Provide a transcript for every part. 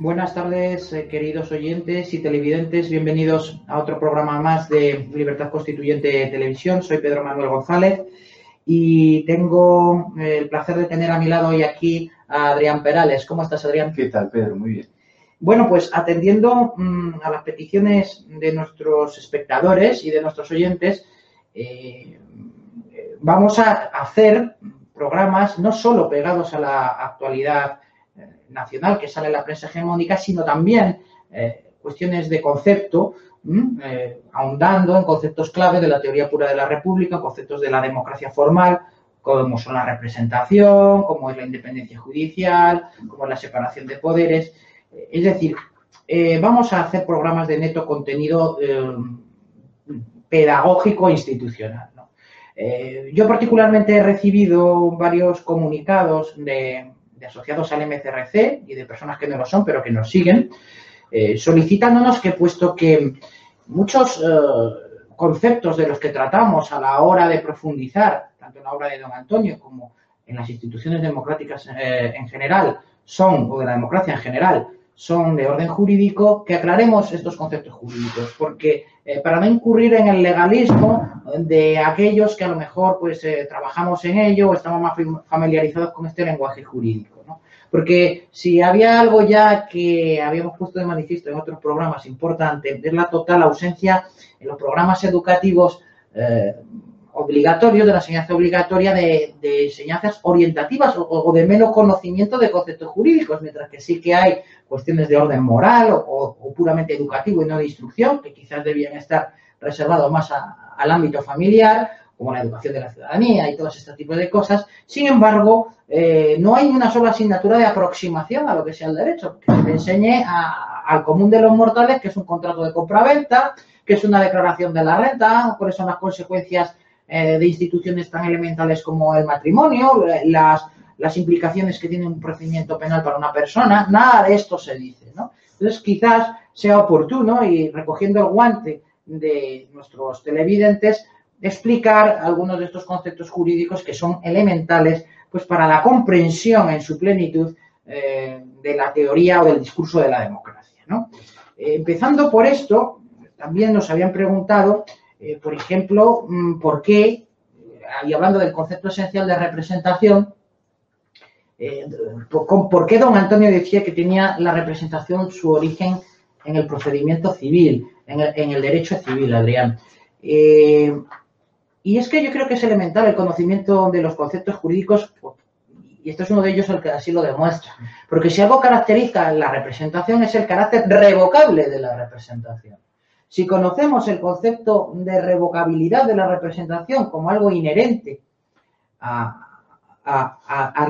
Buenas tardes, eh, queridos oyentes y televidentes. Bienvenidos a otro programa más de Libertad Constituyente Televisión. Soy Pedro Manuel González y tengo eh, el placer de tener a mi lado hoy aquí a Adrián Perales. ¿Cómo estás, Adrián? ¿Qué tal, Pedro? Muy bien. Bueno, pues atendiendo mm, a las peticiones de nuestros espectadores y de nuestros oyentes, eh, vamos a hacer programas no solo pegados a la actualidad nacional que sale en la prensa hegemónica, sino también eh, cuestiones de concepto, eh, ahondando en conceptos clave de la teoría pura de la República, conceptos de la democracia formal, como son la representación, como es la independencia judicial, como es la separación de poderes. Es decir, eh, vamos a hacer programas de neto contenido pedagógico e institucional. yo particularmente he recibido varios comunicados de, de asociados al MCRC y de personas que no lo son, pero que nos siguen, eh, solicitándonos que puesto que muchos eh, conceptos de los que tratamos a la hora de profundizar, tanto en la obra de don Antonio como en las instituciones democráticas eh, en general, son, o de la democracia en general, son de orden jurídico, que aclaremos estos conceptos jurídicos, porque eh, para no incurrir en el legalismo de aquellos que a lo mejor pues eh, trabajamos en ello o estamos más familiarizados con este lenguaje jurídico. ¿no? Porque si había algo ya que habíamos puesto de manifiesto en otros programas importante, es la total ausencia en los programas educativos eh, obligatorio, de la enseñanza obligatoria de, enseñanzas orientativas o, de menos conocimiento de conceptos jurídicos, mientras que sí que hay cuestiones de orden moral o, puramente educativo y no de instrucción, que quizás debían estar reservados más al ámbito familiar, como la educación de la ciudadanía y todo este tipo de cosas. Sin embargo, eh, no hay una sola asignatura de aproximación a lo que sea el derecho, que se enseñe al común de los mortales que es un contrato de compraventa, que es una declaración de la renta, cuáles son las consecuencias eh, de instituciones tan elementales como el matrimonio, las, las implicaciones que tiene un procedimiento penal para una persona, nada de esto se dice, ¿no? Entonces, quizás sea oportuno y recogiendo el guante de nuestros televidentes, explicar algunos de estos conceptos jurídicos que son elementales pues para la comprensión en su plenitud eh, de la teoría o del discurso de la democracia. ¿no? Eh, empezando por esto, también nos habían preguntado eh, por ejemplo, mm, ¿por qué, y hablando del concepto esencial de representación, eh, por, qué don Antonio decía que tenía la representación su origen en el procedimiento civil, en el, derecho civil, Adrián? Eh, y es que yo creo que es elemental el conocimiento de los conceptos jurídicos, y esto es uno de ellos el que así lo demuestra. Porque si algo caracteriza la representación es el carácter revocable de la representación. Si conocemos el concepto de revocabilidad de la representación como algo inherente a,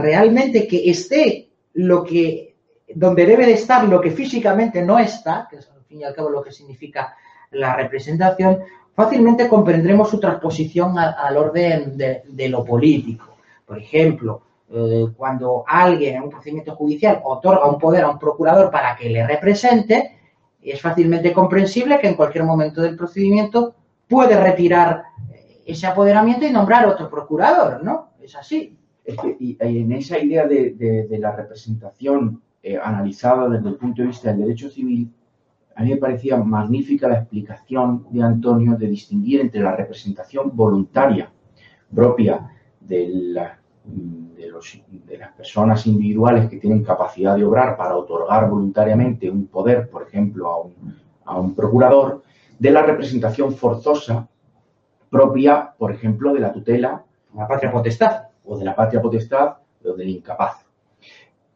realmente que esté lo que, donde debe de estar lo que físicamente no está, que es al fin y al cabo lo que significa la representación, fácilmente comprendremos su transposición al orden de, lo político. Por ejemplo, eh, cuando alguien en un procedimiento judicial otorga un poder a un procurador para que le represente, es fácilmente comprensible que en cualquier momento del procedimiento puede retirar eh, ese apoderamiento y nombrar otro procurador, ¿no? Es así. y, en esa idea de, la representación eh, analizada desde el punto de vista del derecho civil, a mí me parecía magnífica la explicación de Antonio de distinguir entre la representación voluntaria propia de la de, las personas individuales que tienen capacidad de obrar para otorgar voluntariamente un poder, por ejemplo, a un, procurador, de la representación forzosa propia, por ejemplo, de la tutela, la patria potestad, o de la patria potestad o del incapaz.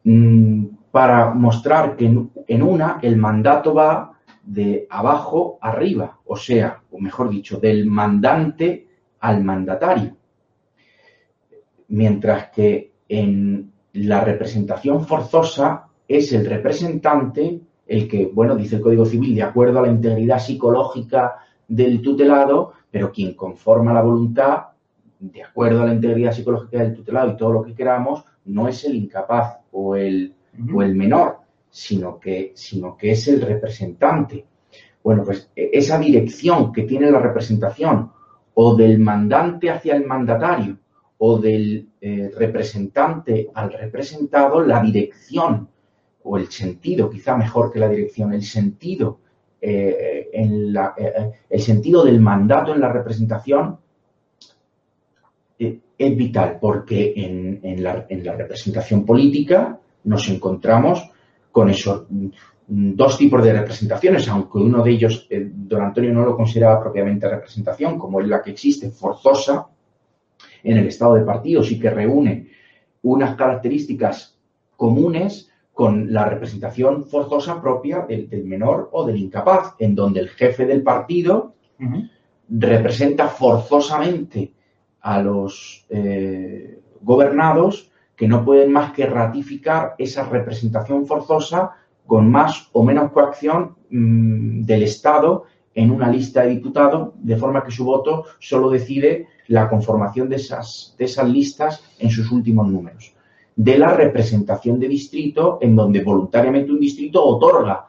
Mm, para mostrar que en una el mandato va de abajo arriba, o sea, o mejor dicho, del mandante al mandatario mientras que en la representación forzosa es el representante el que, bueno, dice el Código Civil, de acuerdo a la integridad psicológica del tutelado, pero quien conforma la voluntad, de acuerdo a la integridad psicológica del tutelado y todo lo que queramos, no es el incapaz o el, o el menor, sino que, sino que es el representante. Bueno, pues e, esa dirección que tiene la representación o del mandante hacia el mandatario o del eh, representante al representado la dirección o el sentido, quizá mejor que la dirección, el sentido, eh, en la, eh, el sentido del mandato en la representación es vital porque en, la, en la representación política nos encontramos con esos dos tipos de representaciones, aunque uno de ellos, don Antonio no lo consideraba propiamente representación, como es la que existe, forzosa, en el estado de partidos y que reúne unas características comunes con la representación forzosa propia del, menor o del incapaz, en donde el jefe del partido representa forzosamente a los eh, gobernados que no pueden más que ratificar esa representación forzosa con más o menos coacción mm, del Estado en una lista de diputados, de forma que su voto solo decide la conformación de esas, listas en sus últimos números. De la representación de distrito, en donde voluntariamente un distrito otorga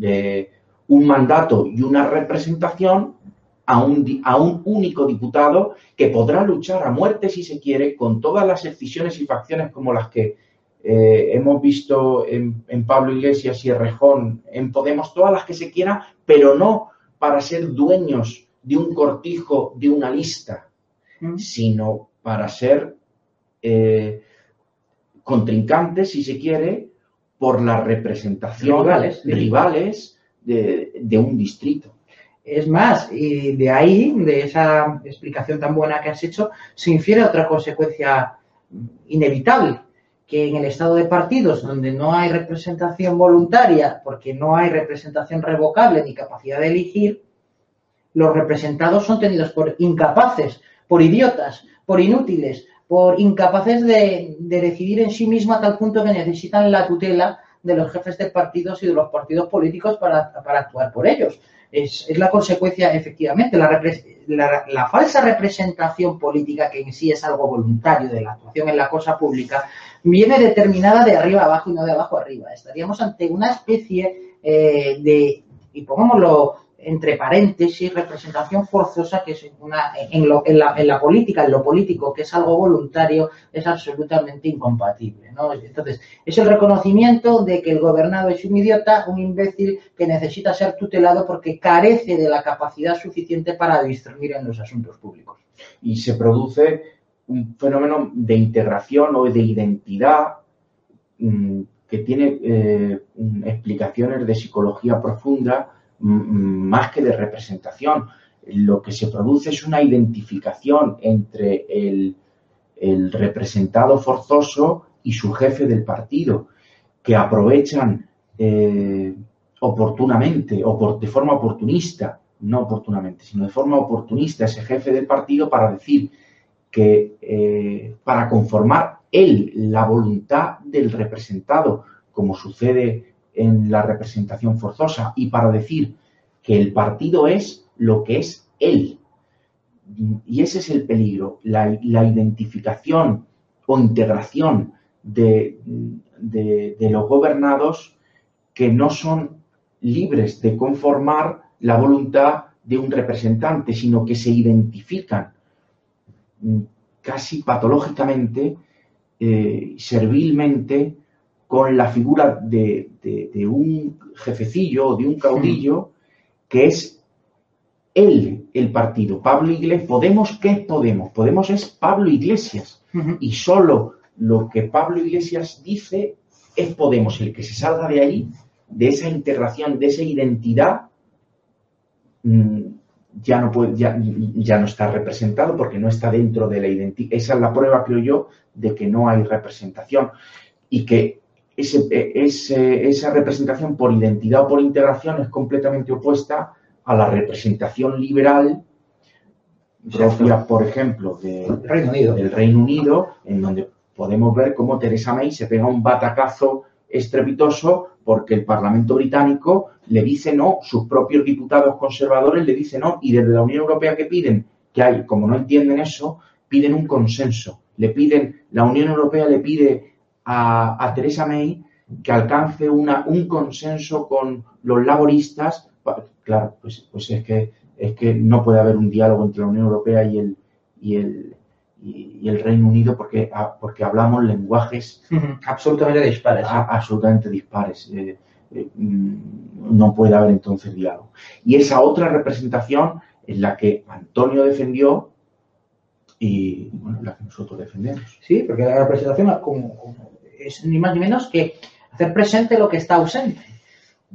eh, un mandato y una representación a un, a un, único diputado que podrá luchar a muerte, si se quiere, con todas las excisiones y facciones como las que eh, hemos visto en, en, Pablo Iglesias y Rejón, en Podemos, todas las que se quiera, pero no para ser dueños de un cortijo, de una lista, mm. sino para ser eh, contrincantes, si se quiere, por la representación rivales, rivales de, de, un distrito. Es más, y de ahí, de esa explicación tan buena que has hecho, se infiere otra consecuencia inevitable, que en el estado de partidos, donde no hay representación voluntaria, porque no hay representación revocable ni capacidad de elegir, los representados son tenidos por incapaces, por idiotas, por inútiles, por incapaces de, decidir en sí misma a tal punto que necesitan la tutela de los jefes de partidos y de los partidos políticos para, actuar por ellos. Es, la consecuencia, efectivamente, la, la, falsa representación política, que en sí es algo voluntario de la actuación en la cosa pública, viene determinada de arriba abajo y no de abajo arriba. Estaríamos ante una especie eh, de, y pongámoslo entre paréntesis, representación forzosa, que es una, en, lo, en, la, política, en lo político, que es algo voluntario, es absolutamente incompatible. Entonces, es el reconocimiento de que el gobernado es un idiota, un imbécil que necesita ser tutelado porque carece de la capacidad suficiente para discernir en los asuntos públicos. Y se produce un fenómeno de integración o de identidad mmm, que tiene eh, explicaciones de psicología profunda más que de representación. Lo que se produce es una identificación entre el, representado forzoso y su jefe del partido, que aprovechan eh, oportunamente o de forma oportunista, no oportunamente, sino de forma oportunista ese jefe del partido para decir que eh, para conformar él la voluntad del representado, como sucede en la representación forzosa y para decir que el partido es lo que es él. Y ese es el peligro, la, identificación o integración de, de, los gobernados que no son libres de conformar la voluntad de un representante, sino que se identifican casi patológicamente, eh, servilmente, con la figura de, un jefecillo o de un caudillo que es él el partido. Pablo Iglesias, Podemos, ¿qué es Podemos? Podemos es Pablo Iglesias. Y solo lo que Pablo Iglesias dice es Podemos. El que se salga de ahí, de esa integración, de esa identidad, mm, ya no, puede, ya, ya no está representado porque no está dentro de la identidad. Esa es la prueba, creo yo, de que no hay representación y que ese, esa representación por identidad o por integración es completamente opuesta a la representación liberal propia, por ejemplo, del Reino Unido, en donde podemos ver cómo Teresa May se pega un batacazo estrepitoso porque el Parlamento británico le dice no, sus propios diputados conservadores le dicen no, y desde la Unión Europea que piden, que hay, como no entienden eso, piden un consenso. Le piden, la Unión Europea le pide a, Teresa May que alcance una, un consenso con los laboristas. Claro, pues, pues es, que, es que no puede haber un diálogo entre la Unión Europea y el, y el, y, el Reino Unido porque, ah, porque hablamos lenguajes absolutamente dispares. absolutamente dispares. Eh, eh, mm, no puede haber entonces diálogo. Y esa otra representación es la que Antonio defendió y bueno, la que nosotros defendemos. Sí, porque la representación es ni más ni menos que hacer presente lo que está ausente.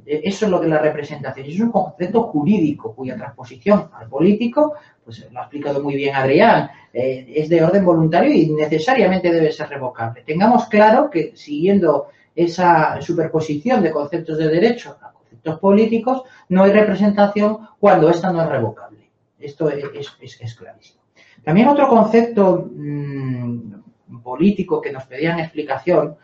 E, eso es lo que es la representación. Es un concepto jurídico cuya transposición al político, pues lo ha explicado muy bien Adrián, eh, es de orden voluntario y necesariamente debe ser revocable. Tengamos claro que siguiendo esa superposición de conceptos de derecho a conceptos políticos, no hay representación cuando esta no es revocable. Esto es, clarísimo. También otro concepto mm, político que nos pedían explicación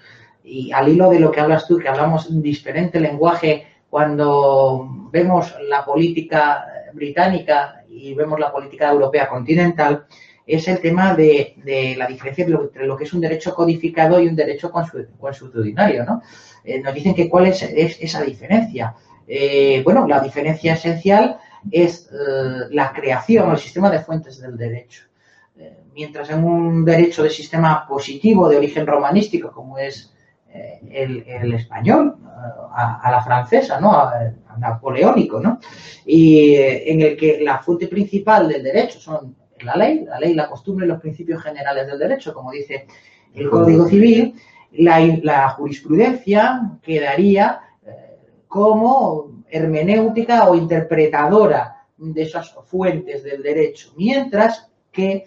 y al hilo de lo que hablas tú, que hablamos un diferente lenguaje cuando vemos la política británica y vemos la política europea continental, es el tema de, la diferencia entre lo que es un derecho codificado y un derecho consuetudinario. ¿no? Eh, nos dicen que cuál es, esa diferencia. Eh, bueno, la diferencia esencial es eh, la creación, el sistema de fuentes del derecho. Mientras en un derecho de sistema positivo de origen romanístico, como es el, español, a, la francesa, ¿no? A, napoleónico, ¿no? Y eh, en el que la fuente principal del derecho son la ley, la ley, la costumbre y los principios generales del derecho, como dice el Código Civil, la, jurisprudencia quedaría eh, como hermenéutica o interpretadora de esas fuentes del derecho, mientras que eh,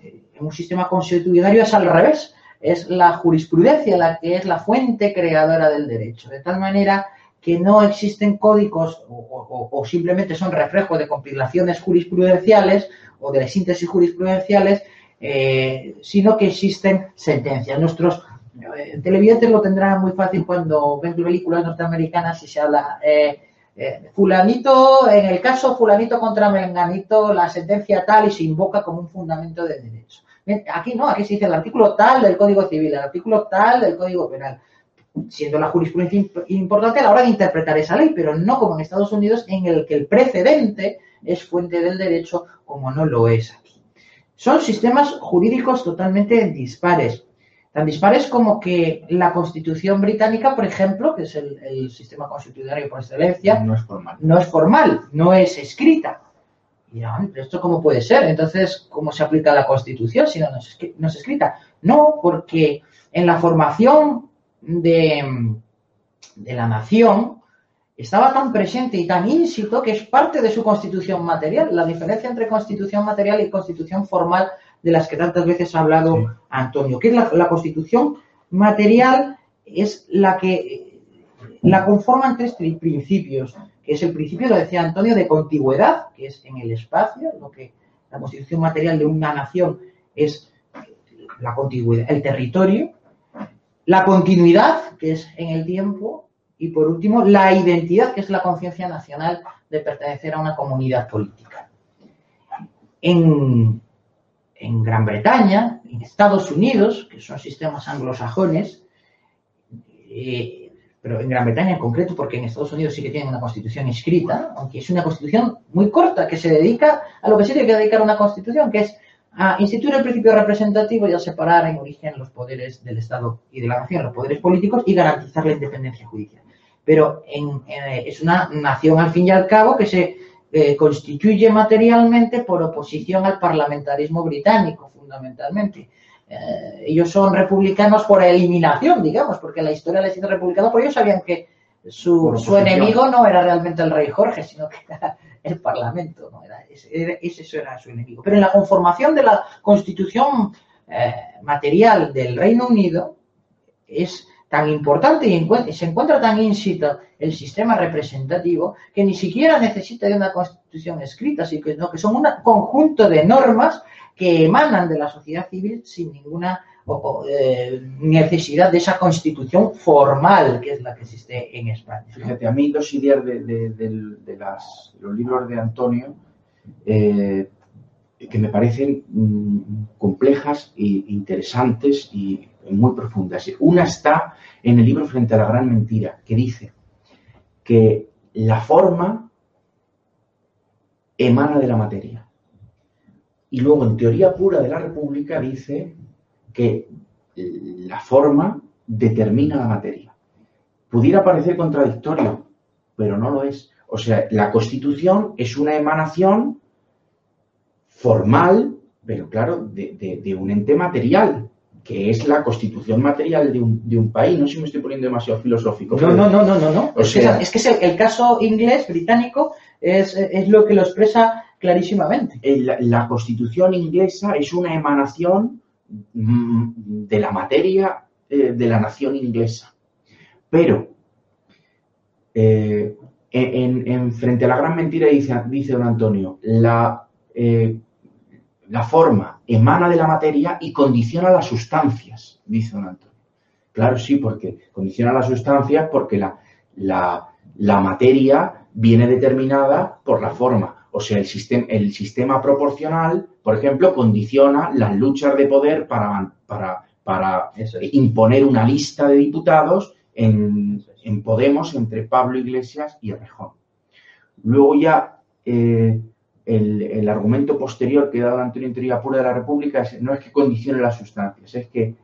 en un sistema constitucionario es al revés es la jurisprudencia la que es la fuente creadora del derecho, de tal manera que no existen códigos o, simplemente son reflejos de compilaciones jurisprudenciales o de síntesis jurisprudenciales, eh, sino que existen sentencias. Nuestros eh, televidentes lo tendrán muy fácil cuando ven películas norteamericanas y se habla eh, fulanito, en el caso fulanito contra menganito, la sentencia tal y se invoca como un fundamento de derecho. Aquí no, aquí se dice el artículo tal del Código Civil, el artículo tal del Código Penal, siendo la jurisprudencia importante a la hora de interpretar esa ley, pero no como en Estados Unidos, en el que el precedente es fuente del derecho, como no lo es aquí. Son sistemas jurídicos totalmente dispares. Tan dispares como que la Constitución británica, por ejemplo, que es el, el sistema constitucional por excelencia, no es formal. No es formal, no es escrita y ¿esto cómo puede ser? Entonces, ¿cómo se aplica la Constitución si no no es escrita? No, porque en la formación de, de la nación estaba tan presente y tan ínsito que es parte de su constitución material. La diferencia entre constitución material y constitución formal de las que tantas veces ha hablado Antonio, que es la, la, constitución material es la que la conforman tres principios que es el principio, lo decía Antonio, de contigüedad, que es en el espacio, lo que la constitución material de una nación es la contigüedad, el territorio, la continuidad, que es en el tiempo, y por último, la identidad, que es la conciencia nacional de pertenecer a una comunidad política. En, en Gran Bretaña, en Estados Unidos, que son sistemas anglosajones, eh, pero en Gran Bretaña en concreto, porque en Estados Unidos sí que tienen una constitución escrita, aunque es una constitución muy corta, que se dedica a lo que se tiene que dedicar una constitución, que es a instituir el principio representativo y a separar en origen los poderes del Estado y de la nación, los poderes políticos, y garantizar la independencia judicial. Pero eh, es una nación, al fin y al cabo, que se eh, constituye materialmente por oposición al parlamentarismo británico, fundamentalmente. Eh, ellos son republicanos por eliminación, digamos, porque la historia les hizo republicanos, porque ellos sabían que su, enemigo no era realmente el rey Jorge, sino que era el Parlamento, ¿no? Era, ese, ese, era su enemigo. Pero en la conformación de la constitución eh, material del Reino Unido es tan importante y, se encuentra tan ínsito el sistema representativo que ni siquiera necesita de una constitución escrita, sino que son un conjunto de normas que emanan de la sociedad civil sin ninguna eh, necesidad de esa constitución formal que es la que existe en España. Fíjate, a mí los ideas de, los libros de Antonio, eh, que me parecen mm, complejas e interesantes y muy profundas. Una está en el libro Frente a la Gran Mentira, que dice que la forma emana de la materia Y luego, en teoría pura de la República, dice que la forma determina la materia. Pudiera parecer contradictorio, pero no lo es. O sea, la Constitución es una emanación formal, pero claro, de, un ente material, que es la constitución material de un, país. No sé si me estoy poniendo demasiado filosófico. No, no, no, no, no. no. es, que, es, el, caso inglés, británico, es, lo que lo expresa clarísimamente. La, constitución inglesa es una emanación mm, de la materia eh, de la nación inglesa. Pero eh, en, frente a la gran mentira dice, dice don Antonio, la, eh, la forma emana de la materia y condiciona las sustancias, dice don Antonio. Claro, sí, porque condiciona las sustancias porque la, la, materia viene determinada por la forma. O sea, el sistema, el sistema proporcional, por ejemplo, condiciona las luchas de poder para, para, para imponer una lista de diputados en, en Podemos entre Pablo Iglesias y Rejón. Luego ya eh, el, argumento posterior que da Antonio Interior Pura de la República no es que condicione las sustancias, es que,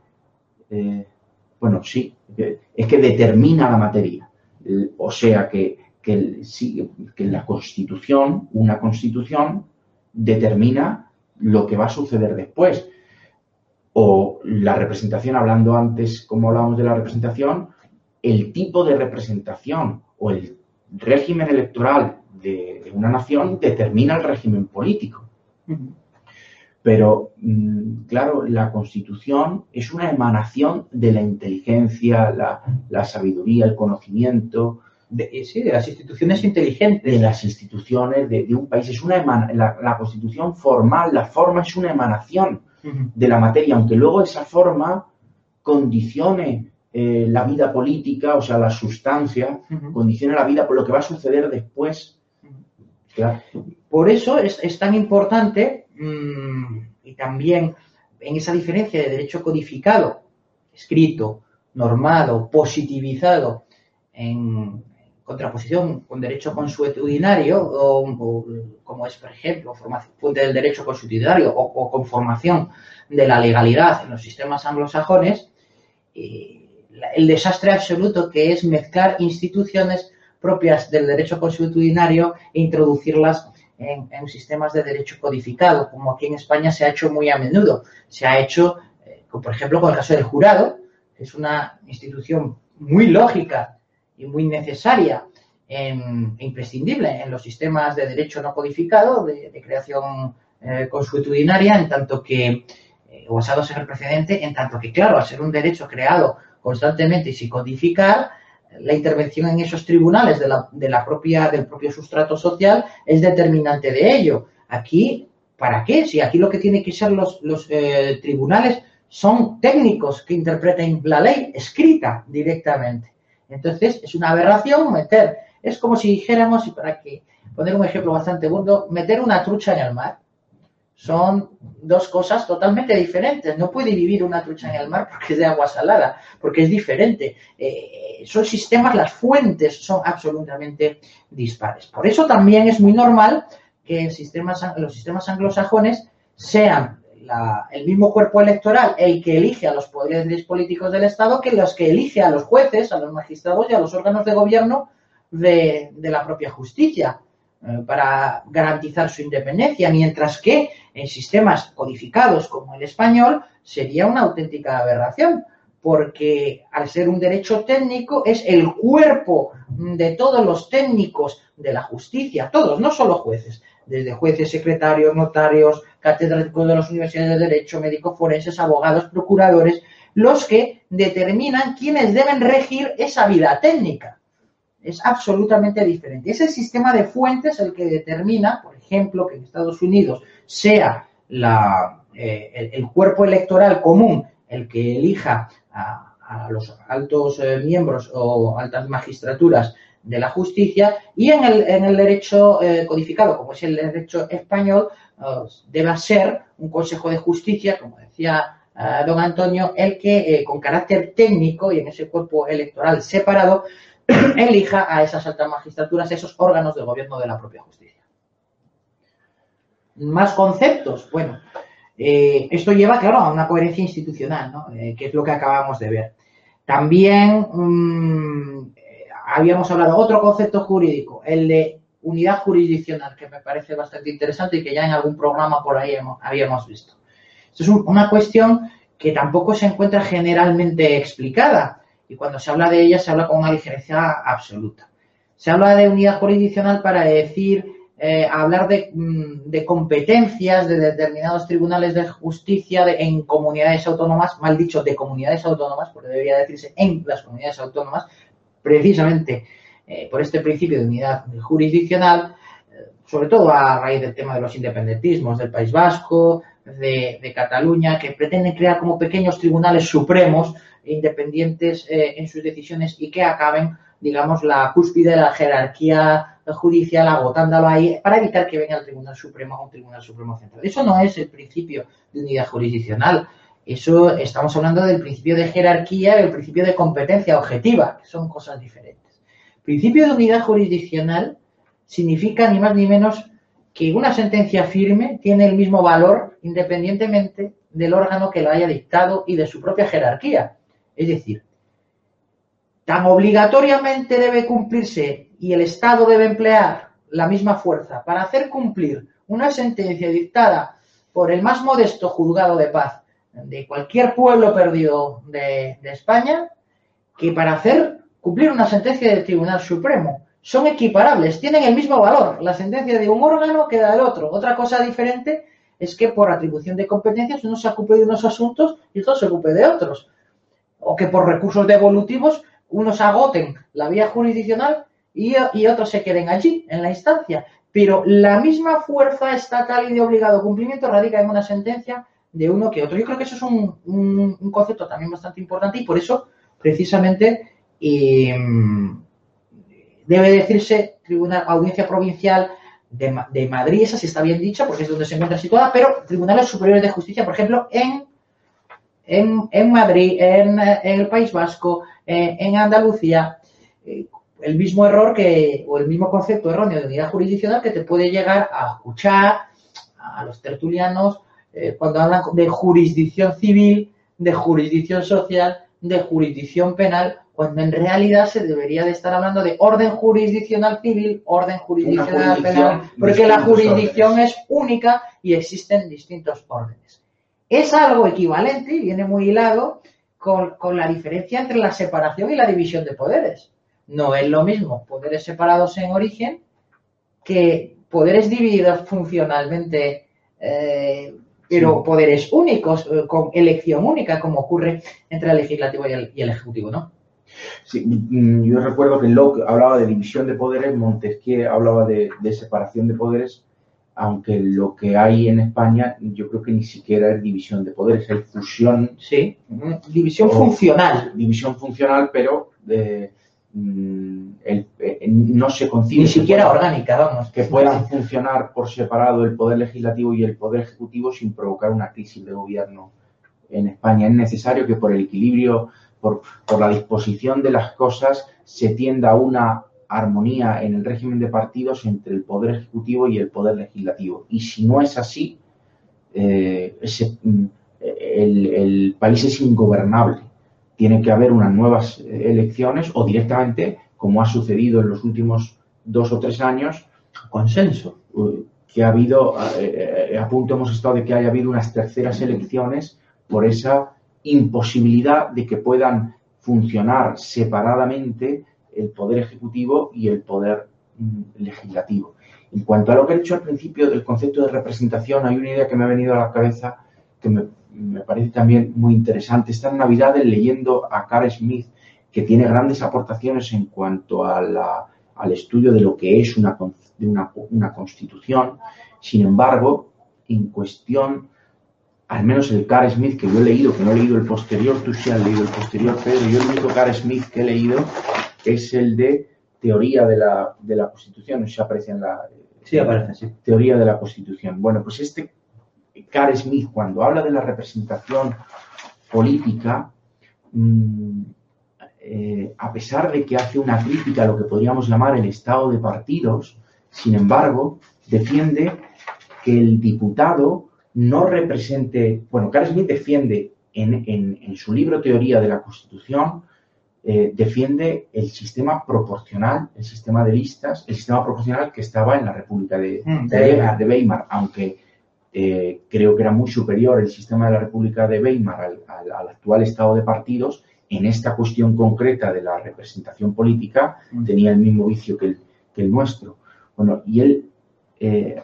eh, bueno, sí, es que determina la materia. O sea que, que, que la Constitución, una Constitución, determina lo que va a suceder después. O la representación, hablando antes, como hablábamos de la representación, el tipo de representación o el régimen electoral de, una nación determina el régimen político. Pero, mm, claro, la constitución es una emanación de la inteligencia, la, sabiduría, el conocimiento. De, sí, de las instituciones inteligentes. De las instituciones de, un país. Es una la, constitución formal, la forma es una emanación de la materia, aunque luego esa forma condicione eh, la vida política, o sea, la sustancia, condiciona la vida por lo que va a suceder después. Por eso es, tan importante, mm, y también en esa diferencia de derecho codificado, escrito, normado, positivizado, en contraposición con derecho consuetudinario, o, como es, por ejemplo, fuente del derecho consuetudinario o, o conformación de la legalidad en los sistemas anglosajones, eh, el desastre absoluto que es mezclar instituciones propias del derecho consuetudinario e introducirlas en, sistemas de derecho codificado, como aquí en España se ha hecho muy a menudo. Se ha hecho, eh, por ejemplo, con el caso del jurado, que es una institución muy lógica y muy necesaria e imprescindible en los sistemas de derecho no codificado, de, creación eh, consuetudinaria, en tanto que, eh, basados en el precedente, en tanto que, claro, al ser un derecho creado constantemente y sin codificar, la intervención en esos tribunales de la, propia, del propio sustrato social es determinante de ello. Aquí, ¿para qué? Si aquí lo que tienen que ser los, los eh, tribunales son técnicos que interpreten la ley escrita directamente. Entonces, es una aberración meter, es como si dijéramos, y para que poner un ejemplo bastante burdo, meter una trucha en el mar son dos cosas totalmente diferentes. No puede vivir una trucha en el mar porque es de agua salada, porque es diferente. Eh, son sistemas, las fuentes son absolutamente dispares. Por eso también es muy normal que en, sistemas, los sistemas anglosajones sean el mismo cuerpo electoral el que elige a los poderes políticos del Estado que los que elige a los jueces, a los magistrados y a los órganos de gobierno de la propia justicia. Eh, para garantizar su independencia, mientras que en sistemas codificados como el español sería una auténtica aberración, porque al ser un derecho técnico es el cuerpo de todos los técnicos de la justicia, todos, no solo jueces, desde jueces, secretarios, notarios, catedráticos de las universidades de derecho, médicos forenses, abogados, procuradores, los que determinan quiénes deben regir esa vida técnica es absolutamente diferente. Es el sistema de fuentes el que determina, por ejemplo, que en Estados Unidos sea eh, el, cuerpo electoral común el que elija a, los altos eh, miembros o altas magistraturas de la justicia y en el, derecho eh, codificado, como es el derecho español, debe ser un Consejo de Justicia, como decía don Antonio, el que con carácter técnico y en ese cuerpo electoral separado elija a esas altas magistraturas, esos órganos del gobierno de la propia justicia. más conceptos. Bueno, eh, esto lleva, claro, a una coherencia institucional, ¿no? Eh, que es lo que acabamos de ver. También mm, habíamos hablado otro concepto jurídico, el de unidad jurisdiccional, que me parece bastante interesante y que ya en algún programa por ahí habíamos visto. Esto es una cuestión que tampoco se encuentra generalmente explicada y cuando se habla de ella se habla con una ligereza absoluta. Se habla de unidad jurisdiccional para decir, eh, hablar mm, de, competencias de determinados tribunales de justicia en comunidades autónomas, mal dicho, de comunidades autónomas, porque debería decirse en las comunidades autónomas, precisamente eh, por este principio de unidad jurisdiccional, eh, sobre todo a raíz del tema de los independentismos del País Vasco, de, Cataluña, que pretenden crear como pequeños tribunales supremos independientes eh, en sus decisiones y que acaben, digamos, la cúspide de la jerarquía judicial agotándolo ahí para evitar que venga el Tribunal Supremo a un Tribunal Supremo Central. Eso no es el principio de unidad jurisdiccional. Eso estamos hablando del principio de jerarquía y el principio de competencia objetiva, que son cosas diferentes. Principio de unidad jurisdiccional significa ni más ni menos que una sentencia firme tiene el mismo valor independientemente del órgano que lo haya dictado y de su propia jerarquía. Es decir, tan obligatoriamente debe cumplirse y el Estado debe emplear la misma fuerza para hacer cumplir una sentencia dictada por el más modesto juzgado de paz de cualquier pueblo perdido de, de España que para hacer cumplir una sentencia del Tribunal Supremo. Son equiparables, tienen el mismo valor. La sentencia de un órgano que la del otro. Otra cosa diferente es que por atribución de competencias uno se ocupe de unos asuntos y otro se ocupe de otros. O que por recursos devolutivos unos agoten la vía jurisdiccional y, otros se queden allí, en la instancia. Pero la misma fuerza estatal y de obligado cumplimiento radica en una sentencia de uno que otro. Yo creo que eso es un concepto también bastante importante y por eso, precisamente, mm, debe decirse Tribunal Audiencia Provincial de, Madrid, esa sí está bien dicha porque es donde se encuentra situada, pero Tribunales Superiores de Justicia, por ejemplo, en, en, Madrid, en, el País Vasco, en, Andalucía, eh, el mismo error que, o el mismo concepto erróneo de unidad jurisdiccional que te puede llegar a escuchar a los tertulianos eh, cuando hablan de jurisdicción civil, de jurisdicción social, de jurisdicción penal, cuando en realidad se debería de estar hablando de orden jurisdiccional civil, orden jurisdiccional penal, porque la jurisdicción es única y existen distintos órdenes. Es algo equivalente y viene muy hilado con, la diferencia entre la separación y la división de poderes. No es lo mismo poderes separados en origen que poderes divididos funcionalmente, eh, pero poderes únicos, eh, con elección única, como ocurre entre el legislativo y el, y el ejecutivo, ¿no? Sí, mm, yo recuerdo que Locke hablaba de división de poderes, Montesquieu hablaba de, separación de poderes, aunque lo que hay en España yo creo que ni siquiera es división de poderes, hay fusión. Sí, división funcional. División funcional, pero mm, eh, no se concibe. Ni siquiera orgánica, vamos. Que puedan funcionar por separado el poder legislativo y el poder ejecutivo sin provocar una crisis de gobierno en España. Es necesario que por el equilibrio por, la disposición de las cosas, se tienda a una armonía en el régimen de partidos entre el poder ejecutivo y el poder legislativo. Y si no es así, eh, mm, el, país es ingobernable. Tiene que haber unas nuevas elecciones o directamente, como ha sucedido en los últimos dos o tres años, consenso. Que ha habido, eh, eh, a punto hemos estado de que haya habido unas terceras elecciones por esa imposibilidad de que puedan funcionar separadamente el poder ejecutivo y el poder mm, legislativo. En cuanto a lo que he dicho al principio del concepto de representación, hay una idea que me ha venido a la cabeza que me, parece también muy interesante. Esta Navidad leyendo a Carl Smith, que tiene grandes aportaciones en cuanto al estudio de lo que es una, una, una constitución. Sin embargo, en cuestión al menos el Carl Smith que yo he leído, que no he leído el posterior, tú sí has leído el posterior, Pedro, yo el único Carl Smith que he leído es el de teoría de la, de la Constitución, se aparece en la... Sí, aparece, sí. Teoría de la Constitución. Bueno, pues este Carl Smith, cuando habla de la representación política, mm, eh, a pesar de que hace una crítica a lo que podríamos llamar el estado de partidos, sin embargo, defiende que el diputado no represente, bueno, Carl Smith defiende en, su libro Teoría de la Constitución, eh, defiende el sistema proporcional, el sistema de listas, el sistema proporcional que estaba en la República de, mm, de, Weimar, aunque eh, creo que era muy superior el sistema de la República de Weimar al, actual estado de partidos, en esta cuestión concreta de la representación política mm. tenía el mismo vicio que el, que el nuestro. Bueno, y él eh,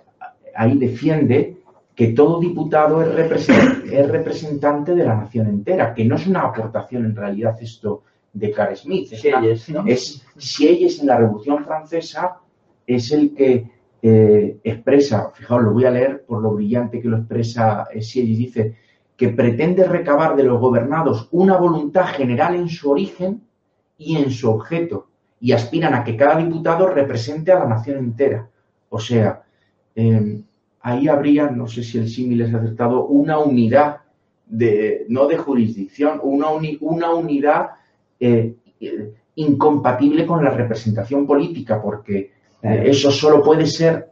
ahí defiende que todo diputado es, representante de la nación entera, que no es una aportación en realidad esto de Carl Smith. Es, es Sieyes en la Revolución Francesa es el que eh, expresa, fijaos, lo voy a leer por lo brillante que lo expresa eh, Sieyes, dice que pretende recabar de los gobernados una voluntad general en su origen y en su objeto, y aspiran a que cada diputado represente a la nación entera. O sea, eh, ahí habría, no sé si el símil es acertado, una unidad de, no de jurisdicción, una, unidad eh, incompatible con la representación política, porque eso solo puede ser,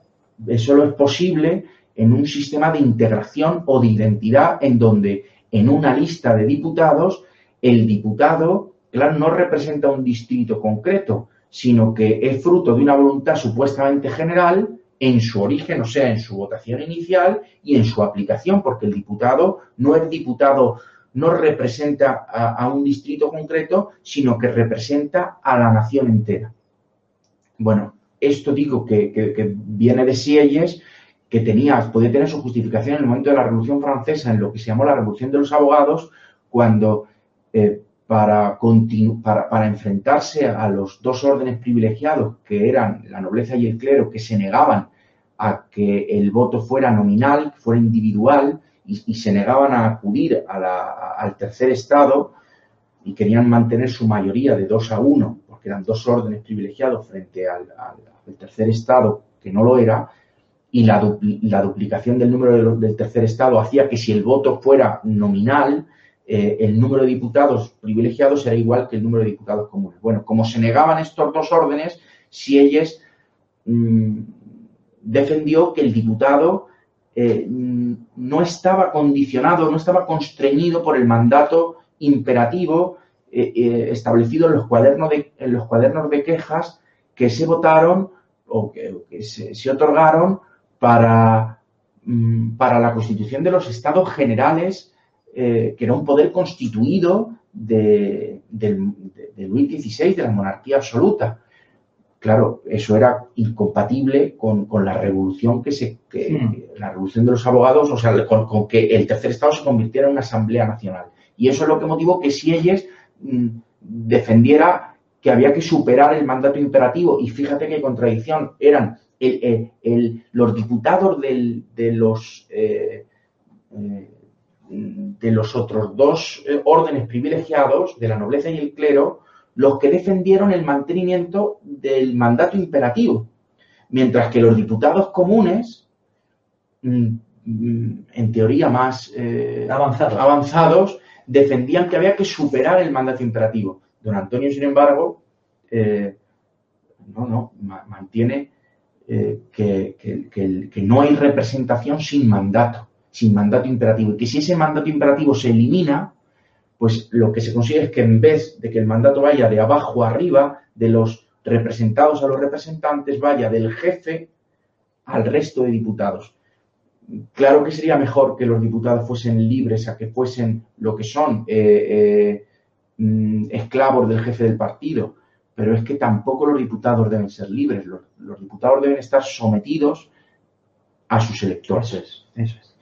solo es posible en un sistema de integración o de identidad en donde en una lista de diputados el diputado, claro, no representa un distrito concreto, sino que es fruto de una voluntad supuestamente general en su origen, o sea, en su votación inicial y en su aplicación, porque el diputado no es diputado, no representa a, un distrito concreto, sino que representa a la nación entera. Bueno, esto digo que, viene de Sieyes, que tenía, puede tener su justificación en el momento de la Revolución Francesa, en lo que se llamó la Revolución de los Abogados, cuando eh, para, para, para, enfrentarse a los dos órdenes privilegiados, que eran la nobleza y el clero, que se negaban a que el voto fuera nominal, fuera individual, y, se negaban a acudir al tercer estado y querían mantener su mayoría de dos a uno, porque eran dos órdenes privilegiados frente al, tercer estado, que no lo era, y la, duplicación del número del tercer estado hacía que si el voto fuera nominal, eh, el número de diputados privilegiados era igual que el número de diputados comunes. Bueno, como se negaban estos dos órdenes, si ellos mm, defendió que el diputado eh, no estaba condicionado, no estaba constreñido por el mandato imperativo eh, establecido en los, cuadernos de, en los cuadernos de quejas que se votaron o que, se, otorgaron para, mm, para la constitución de los estados generales eh, que era un poder constituido de, Luis XVI, de la monarquía absoluta. Claro, eso era incompatible con, la revolución que se, la revolución de los abogados, o sea, con, que el tercer estado se convirtiera en una asamblea nacional. Y eso es lo que motivó que si ellos mm, defendiera que había que superar el mandato imperativo. Y fíjate qué contradicción eran los diputados de los eh, eh, de los otros dos eh, órdenes privilegiados, de la nobleza y el clero, los que defendieron el mantenimiento del mandato imperativo, mientras que los diputados comunes, mm, mm, en teoría más eh, avanzados. defendían que había que superar el mandato imperativo. Don Antonio, sin embargo, eh, no, no, mantiene que no hay representación sin mandato sin mandato imperativo. Y que si ese mandato imperativo se elimina, pues lo que se consigue es que en vez de que el mandato vaya de abajo a arriba, de los representados a los representantes, vaya del jefe al resto de diputados. Claro que sería mejor que los diputados fuesen libres a que fuesen lo que son eh, mm, esclavos del jefe del partido, pero es que tampoco los diputados deben ser libres, los, diputados deben estar sometidos a sus electores. eso es.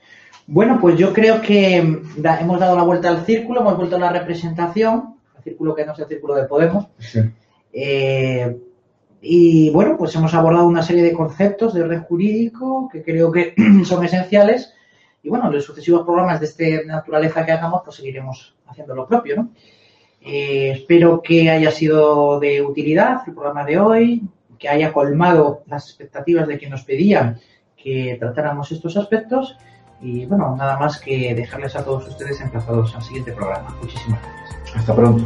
Bueno, pues yo creo que hemos dado la vuelta al círculo, hemos vuelto a la representación, el círculo que no es el círculo de Podemos. Eh, y bueno, pues hemos abordado una serie de conceptos de orden jurídico que creo que son esenciales. Y bueno, en los sucesivos programas de esta naturaleza que hagamos, pues seguiremos haciendo lo propio, ¿no? Eh, espero que haya sido de utilidad el programa de hoy, que haya colmado las expectativas de quien nos pedían que tratáramos estos aspectos y bueno, nada más que dejarles a todos ustedes emplazados al siguiente programa. Muchísimas gracias. Hasta pronto.